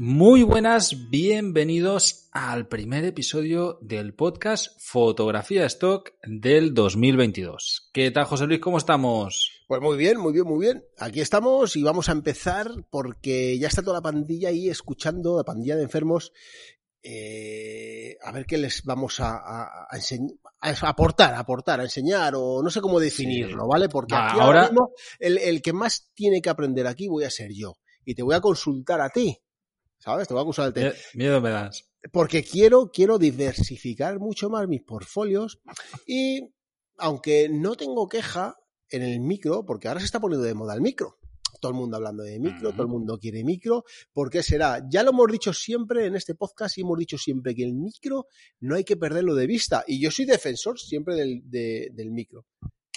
Muy buenas, bienvenidos al primer episodio del podcast Fotografía Stock del 2022. ¿Qué tal, José Luis? ¿Cómo estamos? Pues muy bien, muy bien, muy bien. Aquí estamos y vamos a empezar porque ya está toda la pandilla ahí escuchando, la pandilla de enfermos, eh, a ver qué les vamos a, a, a, aportar, a aportar, a enseñar o no sé cómo definirlo. ¿vale? Porque aquí ahora, ahora mismo el, el que más tiene que aprender aquí voy a ser yo y te voy a consultar a ti. ¿Sabes? Te voy a acusar el tema. Miedo me das. Porque quiero, quiero diversificar mucho más mis portfolios y aunque no tengo queja en el micro, porque ahora se está poniendo de moda el micro. Todo el mundo hablando de micro, uh -huh. todo el mundo quiere micro. ¿Por qué será? Ya lo hemos dicho siempre en este podcast y hemos dicho siempre que el micro no hay que perderlo de vista. Y yo soy defensor siempre del, de, del micro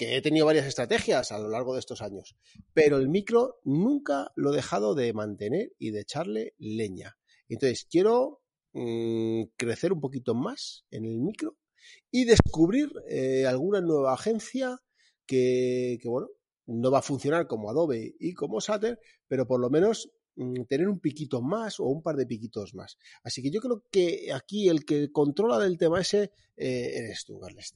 he tenido varias estrategias a lo largo de estos años, pero el micro nunca lo he dejado de mantener y de echarle leña. Entonces, quiero mmm, crecer un poquito más en el micro y descubrir eh, alguna nueva agencia que, que, bueno, no va a funcionar como Adobe y como Shutter, pero por lo menos mmm, tener un piquito más o un par de piquitos más. Así que yo creo que aquí el que controla del tema ese eh, eres tú, Carles.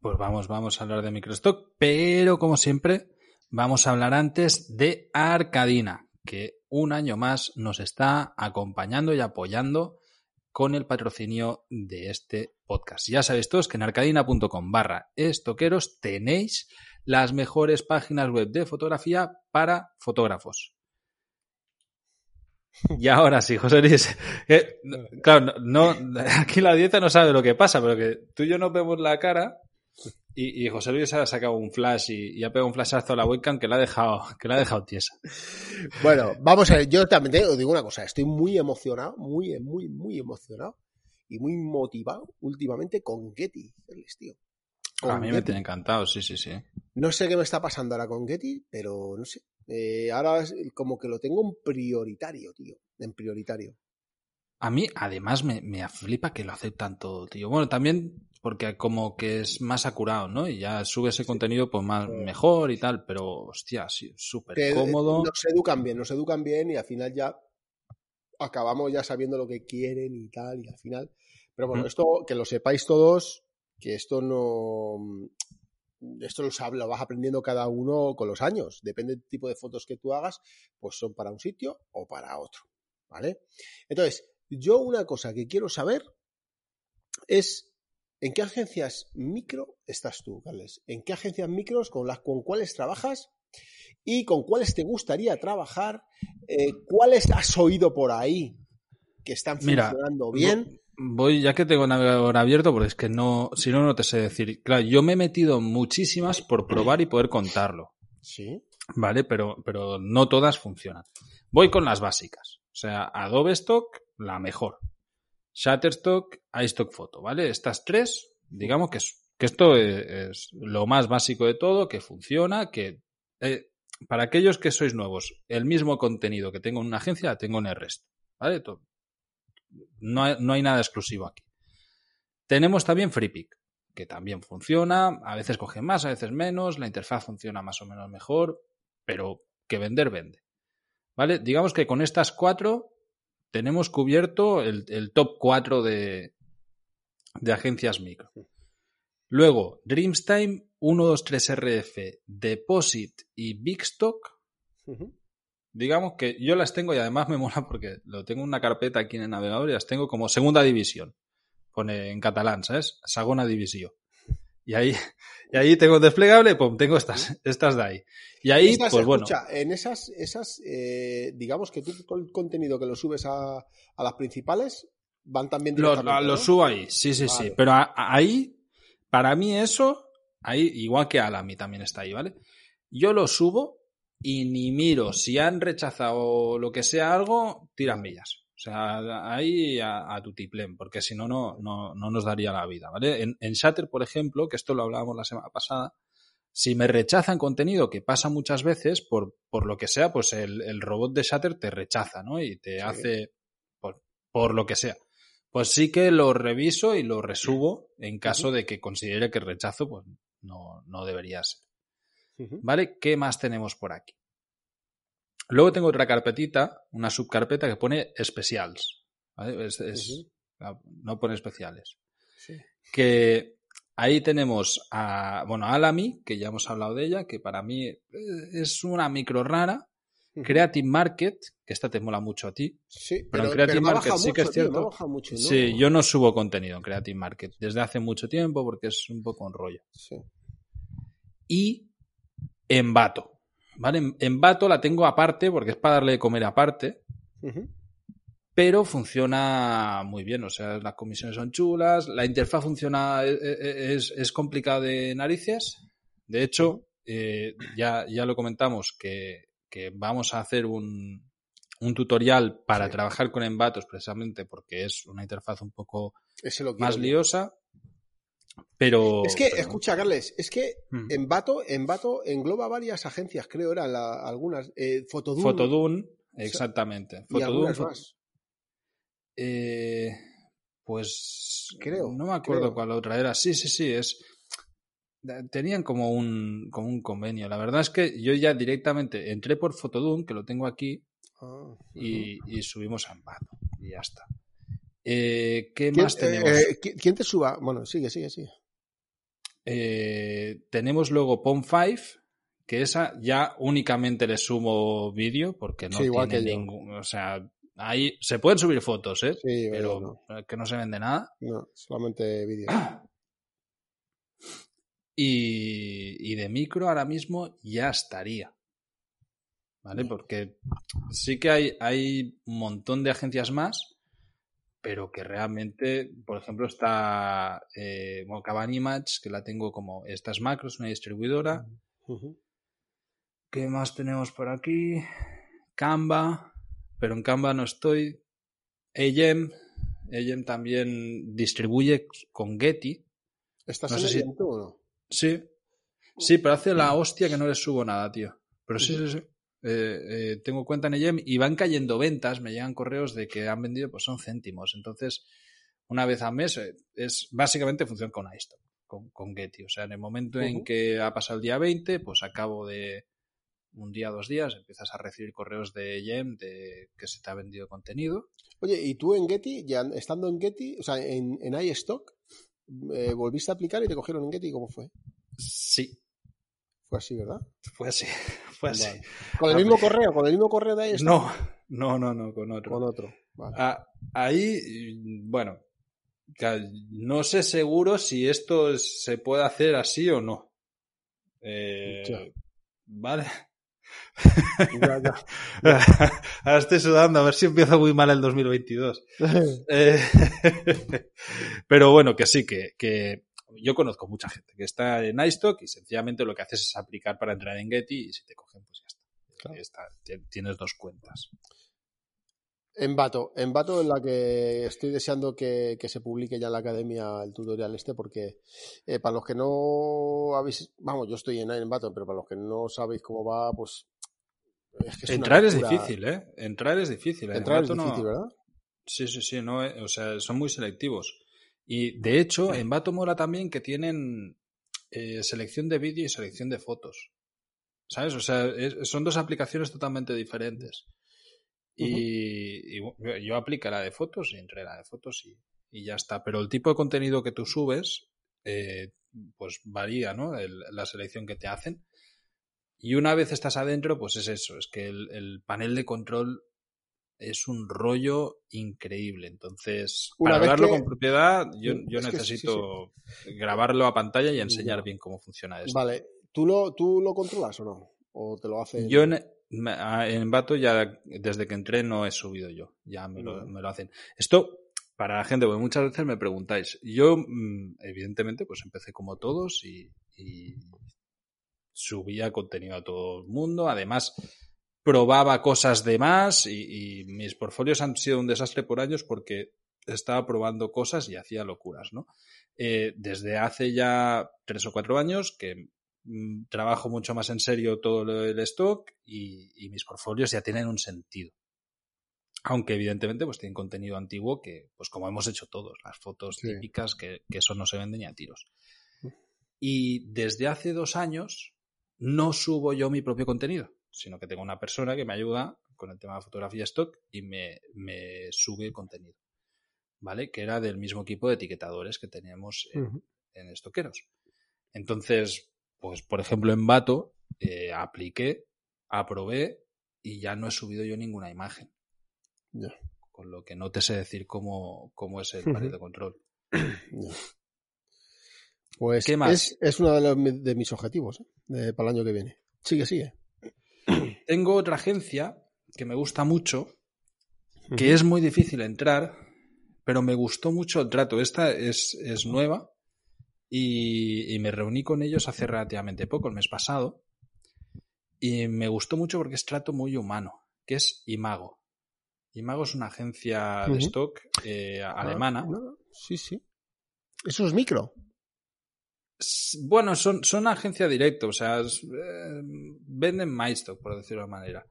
Pues vamos, vamos a hablar de Microstock, pero como siempre, vamos a hablar antes de Arcadina, que un año más nos está acompañando y apoyando con el patrocinio de este podcast. Ya sabéis todos que en arcadina.com barra estoqueros tenéis las mejores páginas web de fotografía para fotógrafos. Y ahora sí, José Luis. Eh, claro, no, aquí la audiencia no sabe lo que pasa, pero que tú y yo nos vemos la cara y, y, José Luis ha sacado un flash y, y, ha pegado un flashazo a la webcam que la ha dejado, que la ha dejado tiesa. Bueno, vamos a ver, yo también te digo una cosa, estoy muy emocionado, muy, muy, muy emocionado y muy motivado últimamente con Getty, tío. Con a mí Getty. me tiene encantado, sí, sí, sí. No sé qué me está pasando ahora con Getty, pero no sé. Eh, ahora es como que lo tengo en prioritario, tío. En prioritario. A mí, además, me, me flipa que lo aceptan todo, tío. Bueno, también porque como que es más acurado, ¿no? Y ya sube ese contenido pues más mejor y tal, pero hostia, sí, súper cómodo. Nos educan bien, nos educan bien y al final ya acabamos ya sabiendo lo que quieren y tal y al final. Pero bueno, mm. esto que lo sepáis todos, que esto no esto lo, lo vas aprendiendo cada uno con los años. Depende del tipo de fotos que tú hagas, pues son para un sitio o para otro, ¿vale? Entonces, yo una cosa que quiero saber es ¿En qué agencias micro estás tú, Carles? ¿En qué agencias micros con las con cuáles trabajas y con cuáles te gustaría trabajar? Eh, ¿Cuáles has oído por ahí que están funcionando Mira, bien? Voy, ya que tengo navegador abierto, porque es que no, si no, no te sé decir. Claro, yo me he metido muchísimas por probar y poder contarlo. Sí. Vale, pero, pero no todas funcionan. Voy con las básicas. O sea, Adobe Stock, la mejor. Shutterstock, iStock Photo, ¿vale? Estas tres, digamos que, es, que esto es, es, lo más básico de todo, que funciona, que eh, para aquellos que sois nuevos, el mismo contenido que tengo en una agencia, tengo en el resto, ¿vale? No hay, no hay nada exclusivo aquí. Tenemos también FreePick, que también funciona, a veces coge más, a veces menos, la interfaz funciona más o menos mejor, pero que vender vende. ¿Vale? Digamos que con estas cuatro tenemos cubierto el, el top 4 de, de, agencias micro. Luego, Dreamstime, 123RF, Deposit y Bigstock. Uh -huh. Digamos que yo las tengo y además me mola porque lo tengo en una carpeta aquí en el navegador y las tengo como segunda división. Pone en catalán, ¿sabes? Segunda división. Y ahí, y ahí tengo desplegable, pum, tengo estas, estas de ahí. Y ahí, esas, pues bueno. Escucha, en esas, esas eh, digamos que tú el contenido que lo subes a, a las principales van también Lo, lo ¿no? subo ahí, sí, sí, vale. sí. Pero a, a ahí, para mí eso, ahí, igual que Alami también está ahí, ¿vale? Yo lo subo y ni miro si han rechazado lo que sea algo, tiran millas. O sea, ahí a, a tutiplén, porque si no, no, no nos daría la vida, ¿vale? En, en Shutter, por ejemplo, que esto lo hablábamos la semana pasada, si me rechazan contenido, que pasa muchas veces, por, por lo que sea, pues el, el, robot de Shutter te rechaza, ¿no? Y te sí. hace, por, por, lo que sea. Pues sí que lo reviso y lo resubo en caso uh -huh. de que considere que el rechazo, pues no, no debería ser. Uh -huh. ¿Vale? ¿Qué más tenemos por aquí? Luego tengo otra carpetita, una subcarpeta que pone especials. ¿vale? Es- es- No pone especiales. Sí. Que ahí tenemos a, bueno, a Alamy, que ya hemos hablado de ella, que para mí eh, es una micro rara. Creative Market, que esta te mola mucho a ti. Sí, pero en Creative pero Market sí que es tío, cierto. bajado mucho, ¿no? Sí, yo no subo contenido en Creative Market desde hace mucho tiempo porque es un poco un rollo. Sí. y Envato. ¿Vale? En- Envato la tengo aparte porque es para darle de comer aparte, pero funciona muy bien. O sea, las comisiones son chulas, la interfaz funciona, e- e- es, es complicada de narices. De hecho, eh, ya, ya lo comentamos que, que vamos a hacer un, un tutorial para Sí. trabajar con Envatos precisamente porque es una interfaz un poco más liosa. Pero. Es que, pero- escucha, Carles, es que Mm. Envato, Envato engloba varias agencias, creo, eran la- algunas. Eh, Fotodun Fotodun, exactamente. Fotodun, algunas fo- más. Eh, pues Creo, no me acuerdo creo. cuál otra era. Sí, sí, sí, es tenían como un como un convenio. La verdad es que yo ya directamente entré por Fotodun, que lo tengo aquí, Ah, y, y subimos a Envato y ya está. Eh, ¿Qué ¿Quién, más tenemos? eh, ¿qui- ¿Quién te suba? Bueno, sigue, sigue, sigue. Eh, tenemos luego Pom5, que esa ya únicamente le sumo vídeo porque no Sí, igual tiene que ningún, o sea, ahí se pueden subir fotos, ¿eh? Sí, pero no, que no se vende nada. no, solamente vídeo. Y, y de micro ahora mismo ya estaría. ¿Vale? Porque sí que hay, hay un montón de agencias más, pero que realmente, por ejemplo, está eh, bueno, Image, que la tengo como estas macros, una distribuidora. ¿Qué más tenemos por aquí? Canva, pero en Canva no estoy. Agem, Agem también distribuye con Getty. ¿Estás No en sé el si- o no? Sí. Sí, pero hace la hostia que no le subo nada, tío. Pero sí, sí, sí. Eh, eh, tengo cuenta en Agem y van cayendo ventas, me llegan correos de que han vendido, pues son céntimos. Entonces, una vez al mes, eh, es básicamente funciona con iStock, con, con Getty. O sea, en el momento en que ha pasado el día 20, pues a cabo de un día, dos días, empiezas a recibir correos de Agem de que se te ha vendido contenido. Oye, ¿y tú en Getty, ya estando en Getty, o sea, en, en iStock, volviste a aplicar y te cogieron en Getty? ¿Cómo fue? Sí, Fue así, ¿verdad? fue así. Fue así. Vale. Con el mismo correo, con el mismo correo de iStock. No, no, no, no, con otro. Con otro. Vale. Ah, ahí, bueno, no sé seguro si esto es- se puede hacer así o no. Eh, Ya. vale. Ya, ya. Ahora estoy sudando, a ver si empiezo muy mal el 2022. Eh, pero bueno, que sí, que, que yo conozco mucha gente que está en iStock y sencillamente lo que haces es aplicar para entrar en Getty y si te cogen, pues ya está. Claro. Ya está, ti- Tienes dos cuentas. Envato, Envato en la que estoy deseando que, que se publique ya en la academia el tutorial este, porque eh, para los que no habéis, vamos, yo estoy en Envato, pero para los que no sabéis cómo va, pues es que es Entrar es difícil, ¿eh? Entrar es difícil. Entrar es no- difícil, ¿verdad? Sí, sí, sí, no, eh, o sea, son muy selectivos. Y de hecho, en Vato mola también que tienen eh, selección de vídeo y selección de fotos. ¿Sabes? O sea, es- son dos aplicaciones totalmente diferentes. Y, yo apliqué la de fotos y entré la de fotos y, y ya está. Pero el tipo de contenido que tú subes, eh, pues varía, ¿no? El- la selección que te hacen. Y una vez estás adentro, pues es eso, es que el, el panel de control es un rollo increíble. Entonces, Una para hablarlo que- con propiedad, yo, yo es que sí, necesito grabarlo a pantalla y enseñar bien cómo funciona esto. Vale, ¿Tú lo, ¿tú lo controlas o no? ¿O te lo hace? Yo en, me- a- en Vato ya desde que entré no he subido yo, ya me lo, me lo hacen. Esto para la gente, porque muchas veces me preguntáis. Yo, mm, evidentemente, pues empecé como todos y, y subía contenido a todo el mundo. Además, probaba cosas de más y, y mis portfolios han sido un desastre por años porque estaba probando cosas y hacía locuras, ¿no? Eh, desde hace ya tres o cuatro años que mm, trabajo mucho más en serio todo lo del stock y, y mis portfolios ya tienen un sentido. Aunque evidentemente pues tienen contenido antiguo que, pues como hemos hecho todos, las fotos Sí. típicas que, que eso no se vende ni a tiros. Y desde hace dos años no subo yo mi propio contenido. Sino que tengo una persona que me ayuda con el tema de fotografía stock y me, me sube contenido. ¿Vale? Que era del mismo equipo de etiquetadores que teníamos en, en estoqueros. Entonces, pues por ejemplo en Vato eh, apliqué, aprobé y ya no he subido yo ninguna imagen. Con lo que no te sé decir cómo, cómo es el panel de control. Pues ¿Qué más? Es, uno de, los, de, mis objetivos ¿eh? para el año que viene. Sigue, sigue. Tengo otra agencia que me gusta mucho, que es muy difícil entrar, pero me gustó mucho el trato. Esta es, es nueva y, y, me reuní con ellos hace relativamente poco, el mes pasado, y me gustó mucho porque es trato muy humano, que es Imago. Imago es una agencia de stock eh, Ah, alemana. sí, sí. Eso es micro. Bueno, son, son agencia directa, o sea, es, eh, venden MyStock, por decirlo de alguna manera.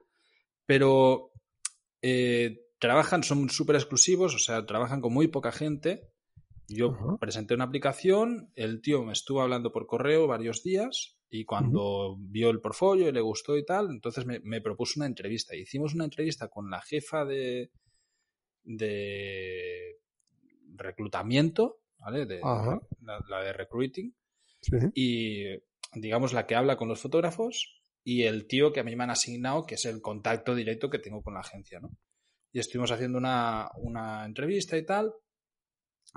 Pero eh, trabajan, son súper exclusivos, o sea, trabajan con muy poca gente. Yo presenté una aplicación, el tío me estuvo hablando por correo varios días y cuando vio el portfolio y le gustó y tal, entonces me, me propuso una entrevista. Hicimos una entrevista con la jefa de, de reclutamiento, ¿vale? De, la de recruiting Y digamos la que habla con los fotógrafos y el tío que a mí me han asignado, que es el contacto directo que tengo con la agencia, ¿no? Y estuvimos haciendo una, una entrevista y tal.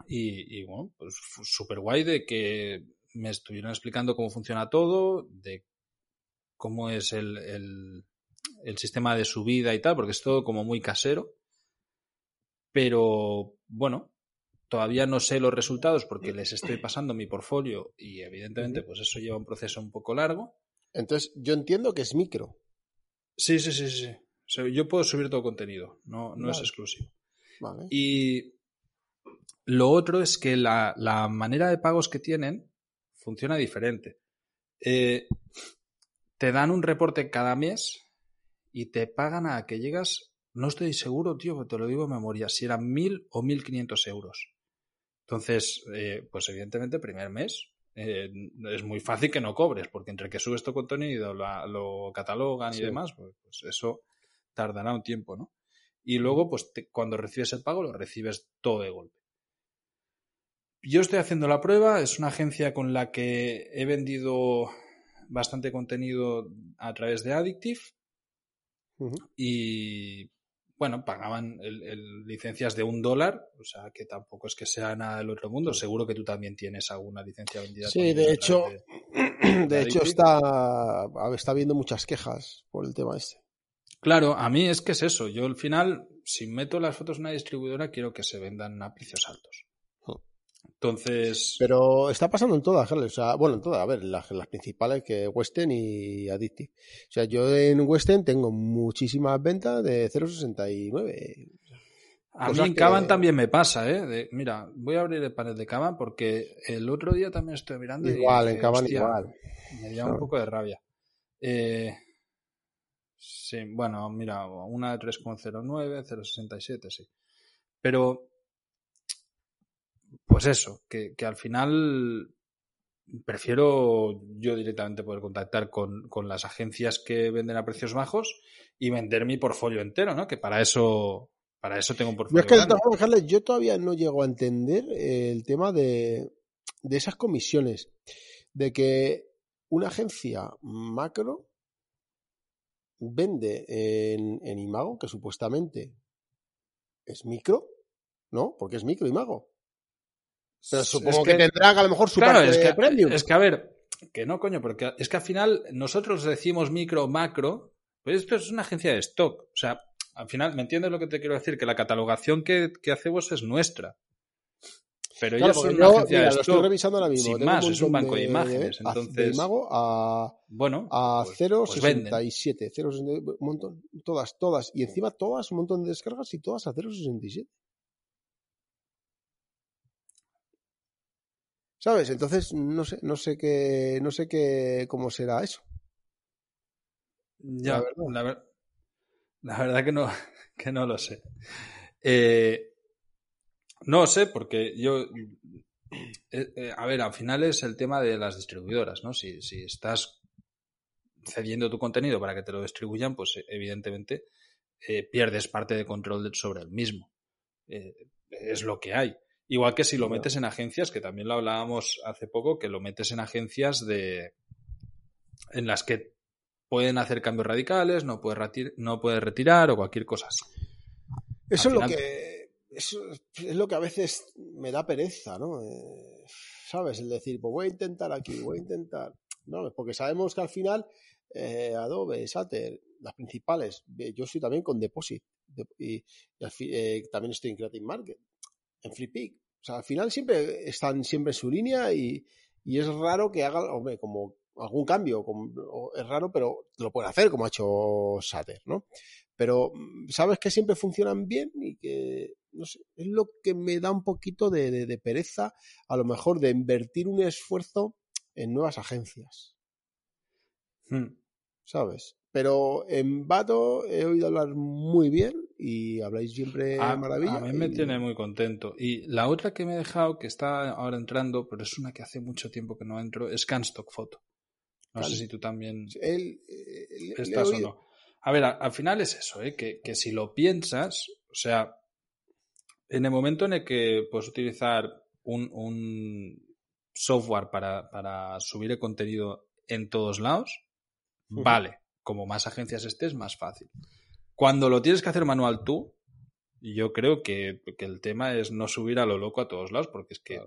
Y, y bueno, pues súper guay de que me estuvieron explicando cómo funciona todo, de cómo es el, el, el sistema de subida y tal, porque es todo como muy casero. Pero bueno, todavía no sé los resultados porque les estoy pasando mi portfolio y evidentemente pues eso lleva un proceso un poco largo. Entonces, yo entiendo que es micro. Sí, sí, sí, sí. O sea, yo puedo subir todo contenido, no, no es exclusivo. Vale. Y lo otro es que la, la manera de pagos que tienen funciona diferente. Eh, te dan un reporte cada mes y te pagan a que llegas, no estoy seguro, tío, pero te lo digo de memoria, si eran mil o mil quinientos euros. Entonces, eh, pues evidentemente, primer mes eh, es muy fácil que no cobres, porque entre que subes tu contenido, la- lo catalogan y demás, pues, pues eso tardará un tiempo, ¿no? Y luego, pues te- cuando recibes el pago, lo recibes todo de golpe. Yo estoy haciendo la prueba, es una agencia con la que he vendido bastante contenido a través de Addictive y bueno, pagaban el, el licencias de un dólar, o sea que tampoco es que sea nada del otro mundo. Seguro que tú también tienes alguna licencia vendida. Sí, de hecho, de- de hecho está, está habiendo muchas quejas por el tema este. Claro, a mí es que es eso. Yo al final, si meto las fotos en una distribuidora, quiero que se vendan a precios altos. Entonces, Pero está pasando en todas. O sea, bueno, en todas, a ver, las, las principales que Western y Addictive. O sea, yo en Western tengo muchísimas ventas de 0.69. a mí en que- Caban también me pasa, ¿eh? De- mira, voy a abrir el panel de Caban porque el otro día también estoy mirando y Igual, en dije, Caban "Hostia, igual. Me dio un poco de rabia. Eh, sí, bueno, mira, una de 3,09, 0,67, sí. Pero, pues eso, que, que al final prefiero yo directamente poder contactar con, con las agencias que venden a precios bajos y vender mi portfolio entero, ¿no? Que para eso, para eso tengo un Yo portfolio es que, de yo todavía no llego a entender eh, el tema de, de esas comisiones. De que una agencia macro vende en, en Imago, que supuestamente es micro, ¿no? Porque es micro Imago. Pero Es supongo que- que, tendrán a lo mejor su Claro, parte es de que, premium. es que a ver, que no, coño, porque es que al final nosotros decimos micro, macro, pues esto es una agencia de stock. O sea, al final, ¿me entiendes lo que te quiero decir? Que la catalogación que, que hacemos es nuestra. Pero Claro, ellos son una yo, agencia mira, de lo estoy stock. revisando ahora mismo. sin más, es un banco de imágenes, de- entonces- De Imago a, Bueno, a pues- pues venden. 0.67. 0.67, un montón. Todas, todas. Y encima todas, un montón de descargas y todas a 0.67. ¿Sabes? Entonces, no sé, no sé qué, no sé qué, cómo será eso. Ya, la verdad. la, ver- la verdad que no, que no lo sé. Eh, no sé, porque yo. eh, eh, a ver, al final es el tema de las distribuidoras, ¿no? Si, si estás cediendo tu contenido para que te lo distribuyan, pues evidentemente pierdes parte de control sobre el mismo. es lo que hay. Igual que si lo metes en agencias, que también lo hablábamos hace poco, que lo metes en agencias de en las que pueden hacer cambios radicales, no puedes, no retirar o cualquier cosa. Eso es lo que es lo que a veces me da pereza, ¿no? Eh, ¿Sabes? El decir, pues voy a intentar aquí, voy a intentar. No, porque sabemos que al final eh, Adobe, Sater, las principales, yo estoy también con Deposit y, eh, también estoy en Creative Market, en FreePick. O sea, al final siempre están siempre en su línea y, y es raro que hagan, hombre, como algún cambio. es raro, pero lo puede hacer, como ha hecho Sater, ¿no? Pero mm, sabes que siempre funcionan bien y que, no sé, es lo que me da un poquito de, pereza, a lo mejor, de invertir un esfuerzo en nuevas agencias. Hmm. ¿Sabes? Pero en Bato he oído hablar muy bien y habláis siempre a, maravilla. A mí me tiene muy contento. Y la otra que me he dejado, que está ahora entrando, pero es una que hace mucho tiempo que no entro, es Canstock Photo. No sé si tú también él, estás o no. A ver, al final es eso, ¿eh? que, que, si lo piensas, o sea, en el momento en el que puedes utilizar un, un software para, para, subir el contenido en todos lados, vale, como más agencias estés, más fácil. Cuando lo tienes que hacer manual tú, yo creo que, el tema es no subir a lo loco a todos lados, porque es que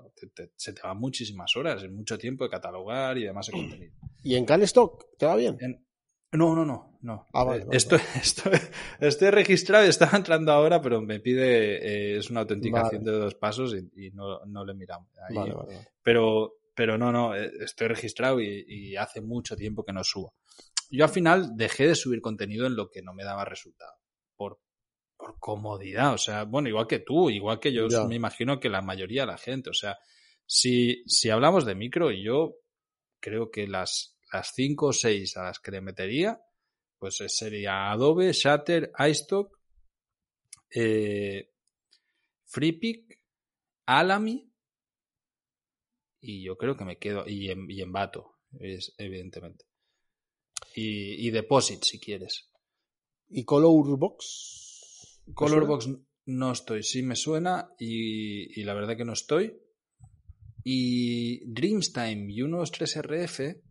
se te van muchísimas horas, es mucho tiempo de catalogar y demás de contenido. ¿Y en CalStock te va bien? No, no, no, no. Ah, vale, estoy, Estoy, registrado y estaba entrando ahora, pero me pide, eh, es una autenticación de dos pasos y, no, no, le miramos. Ahí, pero, pero no, no, eh, estoy registrado y, hace mucho tiempo que no subo. Yo al final dejé de subir contenido en lo que no me daba resultado. Por, por comodidad. O sea, bueno, igual que tú, igual que yo me imagino que la mayoría de la gente. O sea, si, si hablamos de micro, yo creo que las, las cinco o seis a las que le metería, pues sería Adobe, Shutter, iStock, eh, FreePic, Alamy y yo creo que me quedo, y en, y en Bato, es, evidentemente. Y, y Deposit, si quieres. ¿Y Colorbox? Colorbox no estoy, sí me suena y, la verdad que no estoy. Y Dreamstime y unos 3RF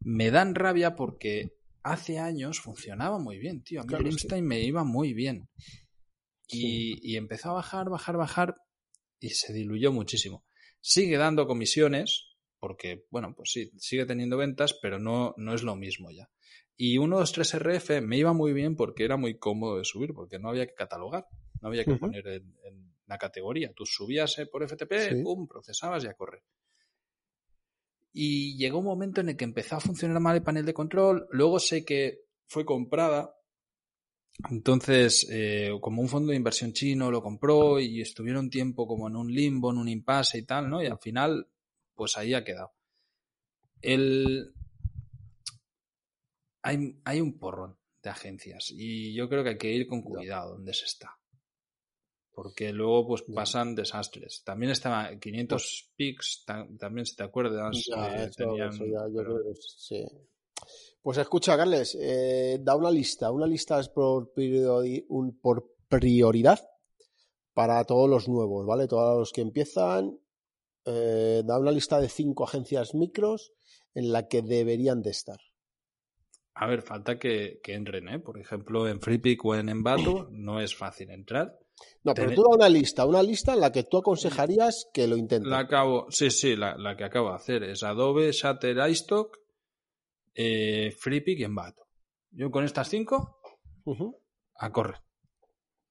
me dan rabia porque hace años funcionaba muy bien, tío. A mí Dreamstime me iba muy bien. Y, y, empezó a bajar, bajar, bajar y se diluyó muchísimo. Sigue dando comisiones porque, bueno, pues sí, sigue teniendo ventas, pero no, no es lo mismo ya. Y 123RF me iba muy bien porque era muy cómodo de subir, porque no había que catalogar, no había que poner en, la categoría. Tú subías eh, por FTP, pum, procesabas y a correr. Y llegó un momento en el que empezó a funcionar mal el panel de control, luego sé que fue comprada, entonces eh, como un fondo de inversión chino lo compró y estuvieron tiempo como en un limbo, en un impasse y tal, ¿no? Y al final, pues ahí ha quedado. El, hay, un porrón de agencias y yo creo que hay que ir con cuidado donde se está. Porque luego pues pasan desastres. También estaba 500 pics, también si te acuerdas. Pues escucha, Carles, eh, da una lista. Una lista es por, por prioridad para todos los nuevos, ¿vale? Todos los que empiezan. Eh, da una lista de cinco agencias micros en la que deberían de estar. A ver, falta que, entren, ¿eh? Por ejemplo, en FreePick o en Envato no es fácil entrar. No, pero tú da una lista, una lista en la que tú aconsejarías que lo intenten. La acabo, sí, sí, la, que acabo de hacer es Adobe, Shutter, iStock, eh, FreePick y Envato. Yo con estas cinco, a correr.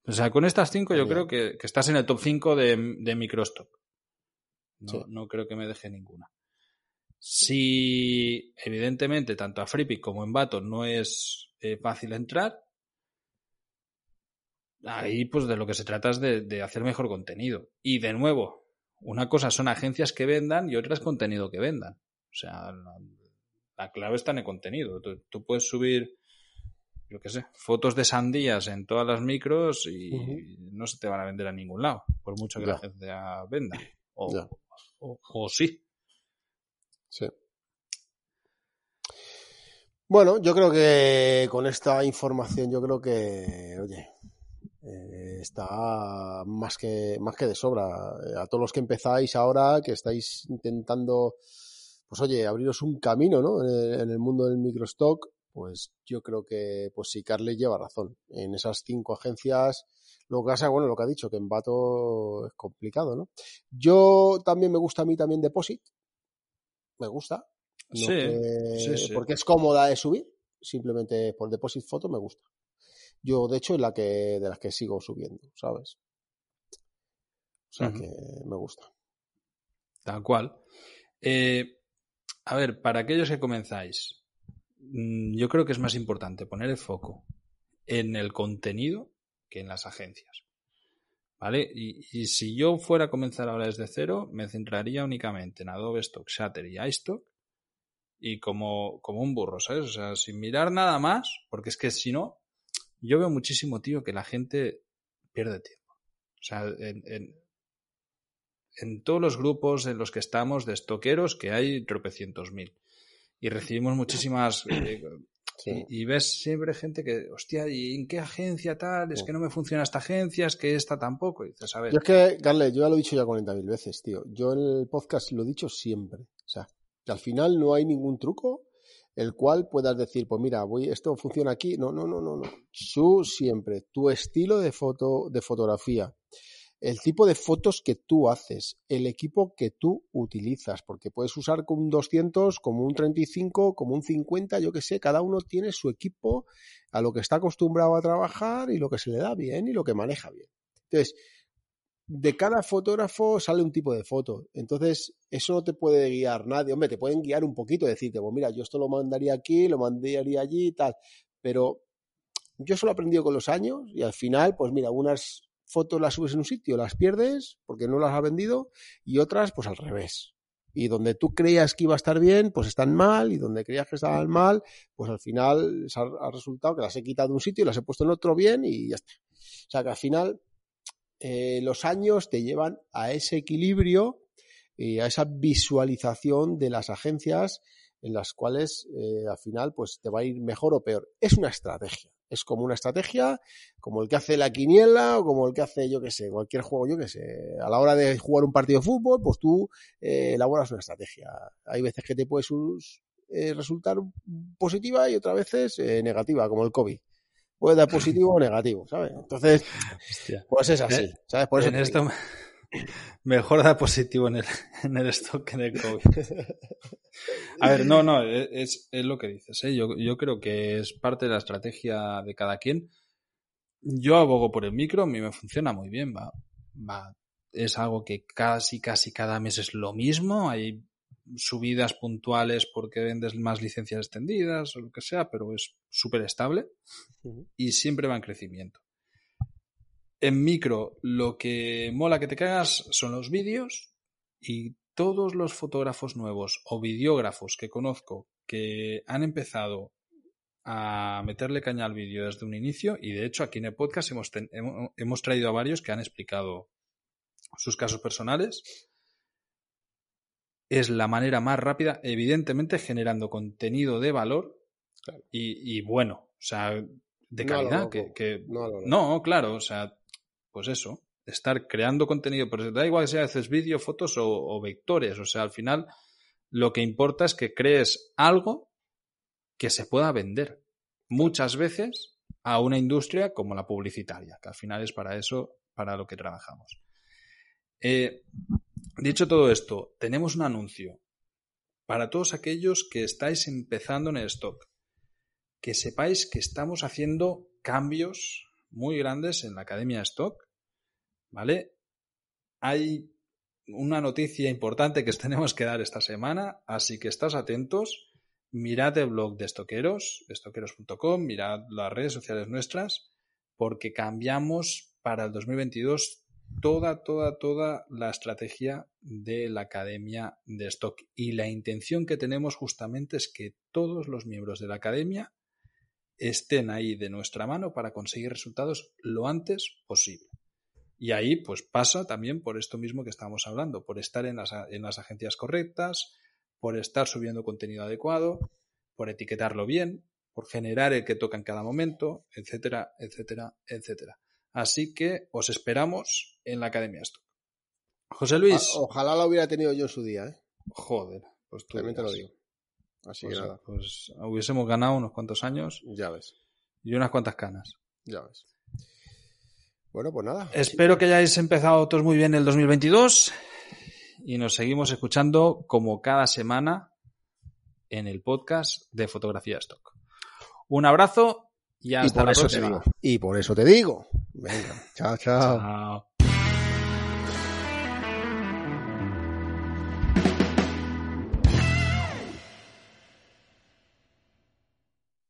O sea, con estas cinco yo creo que, estás en el top 5 de, de microstock. No, no creo que me deje ninguna. Si, evidentemente, tanto a FreePic como en Bato no es eh, fácil entrar, ahí pues de lo que se trata es de, hacer mejor contenido. Y de nuevo, una cosa son agencias que vendan y otra es contenido que vendan. O sea, la, clave está en el contenido. Tú, puedes subir, yo qué sé, fotos de sandías en todas las micros y no se te van a vender a ningún lado, por mucho que la agencia venda. O, o, sí. Sí. Bueno, yo creo que con esta información, yo creo que, oye, eh, está más que, más que de sobra. Eh, a todos los que empezáis ahora, que estáis intentando, pues oye, abriros un camino, ¿no? En el, mundo del microstock, pues yo creo que, pues sí, Carly lleva razón. En esas cinco agencias, lo que pasa, bueno, lo que ha dicho, que en Vato es complicado, ¿no? Yo también me gusta a mí también Deposit. Me gusta. Sí, que- sí, sí. Porque es cómoda de subir. Simplemente por Deposit Foto me gusta. Yo, de hecho, es la que, de las que sigo subiendo, ¿sabes? O sea que me gusta. Tal cual. Eh, a ver, para aquellos que comenzáis, mm, yo creo que es más importante poner el foco en el contenido que en las agencias. ¿Vale? Y, y si yo fuera a comenzar ahora desde cero, me centraría únicamente en Adobe Stock, Shutter y iStock y como, como un burro, ¿sabes? O sea, sin mirar nada más, porque es que si no, yo veo muchísimo, tío, que la gente pierde tiempo. O sea, en, en, en todos los grupos en los que estamos de estoqueros, que hay tropecientos mil. Y recibimos muchísimas... eh, Sí. y, y ves siempre gente que, hostia, ¿y en qué agencia tal? Es que no me funciona esta agencia, es que esta tampoco. Y dices, a ver, Yo es que, Carles, yo ya lo he dicho ya 40.000 veces, tío. Yo en el podcast lo he dicho siempre. O sea, que al final no hay ningún truco el cual puedas decir, pues mira, voy, esto funciona aquí. No, no, no, no, no. Tú siempre, tu estilo de foto, de fotografía, el tipo de fotos que tú haces, el equipo que tú utilizas, porque puedes usar como un 200, como un 35, como un 50, yo que sé, cada uno tiene su equipo a lo que está acostumbrado a trabajar y lo que se le da bien y lo que maneja bien. Entonces, de cada fotógrafo sale un tipo de foto. Entonces, eso no te puede guiar nadie. Hombre, te pueden guiar un poquito, decirte, pues mira, yo esto lo mandaría aquí, lo mandaría allí y tal. Pero yo eso lo he aprendido con los años y al final, pues mira, unas fotos las subes en un sitio, las pierdes porque no las has vendido y otras, pues al revés. Y donde tú creías que iba a estar bien, pues están mal, y donde creías que estaban mal, pues al final ha, ha resultado que las he quitado de un sitio y las he puesto en otro bien y ya está. O sea que al final eh, los años te llevan a ese equilibrio y a esa visualización de las agencias en las cuales eh, al final pues te va a ir mejor o peor. Es una estrategia. Es como una estrategia, como el que hace la quiniela o como el que hace, yo que sé, cualquier juego, yo que sé. A la hora de jugar un partido de fútbol, pues tú eh, elaboras una estrategia. Hay veces que te puede eh, resultar positiva y otras veces eh, negativa, como el COVID puede dar positivo o negativo, ¿sabes? Entonces, Hostia. pues es así, ¿sabes? Por eso en esto mejor da positivo en el, en el stock que en el COVID. A ver, no, no, es, es lo que dices. ¿eh? Yo, yo creo que es parte de la estrategia de cada quien. Yo abogo por el micro, a mí me funciona muy bien, va, va. Es algo que casi, casi cada mes es lo mismo. Hay subidas puntuales porque vendes más licencias extendidas o lo que sea, pero es súper estable y siempre va en crecimiento. En micro, lo que mola que te cagas son los vídeos y todos los fotógrafos nuevos o videógrafos que conozco que han empezado a meterle caña al vídeo desde un inicio y de hecho aquí en el podcast hemos, ten, hemos traído a varios que han explicado sus casos personales es la manera más rápida, evidentemente generando contenido de valor claro. y, y, bueno, o sea, de calidad. No, que, que... No, no, no, claro, o sea, pues eso, estar creando contenido, pero da igual si haces vídeo, fotos o, o, vectores, o sea, al final lo que importa es que crees algo que se pueda vender muchas veces a una industria como la publicitaria, que al final es para eso, para lo que trabajamos. Eh, Dicho todo esto, tenemos un anuncio para todos aquellos que estáis empezando en el stock. Que sepáis que estamos haciendo cambios muy grandes en la Academia Stock. ¿Vale? Hay una noticia importante que os tenemos que dar esta semana, así que estás atentos. Mirad el blog de estoqueros, estoqueros.com, mirad las redes sociales nuestras, porque cambiamos para el 2022 toda, toda, toda la estrategia de la Academia de Stock. Y la intención que tenemos justamente es que todos los miembros de la Academia estén ahí de nuestra mano para conseguir resultados lo antes posible. Y ahí pues pasa también por esto mismo que estamos hablando, por estar en las, en las agencias correctas, por estar subiendo contenido adecuado, por etiquetarlo bien, por generar el que toca en cada momento, etcétera, etcétera, etcétera. Así que os esperamos en la Academia Stock. José Luis. Ojalá la hubiera tenido yo en su día, ¿eh? Joder, pues tú También te lo digo. Así Pues, que nada, pues hubiésemos ganado unos cuantos años ya ves, y unas cuantas canas. ya ves. Bueno, pues nada. Espero que hayáis empezado todos muy bien el 2022 y nos seguimos escuchando como cada semana en el podcast de Fotografía Stock. Un abrazo y y hasta por la eso te próxima. digo. Y por eso te digo. Venga, chao, chao. Chao.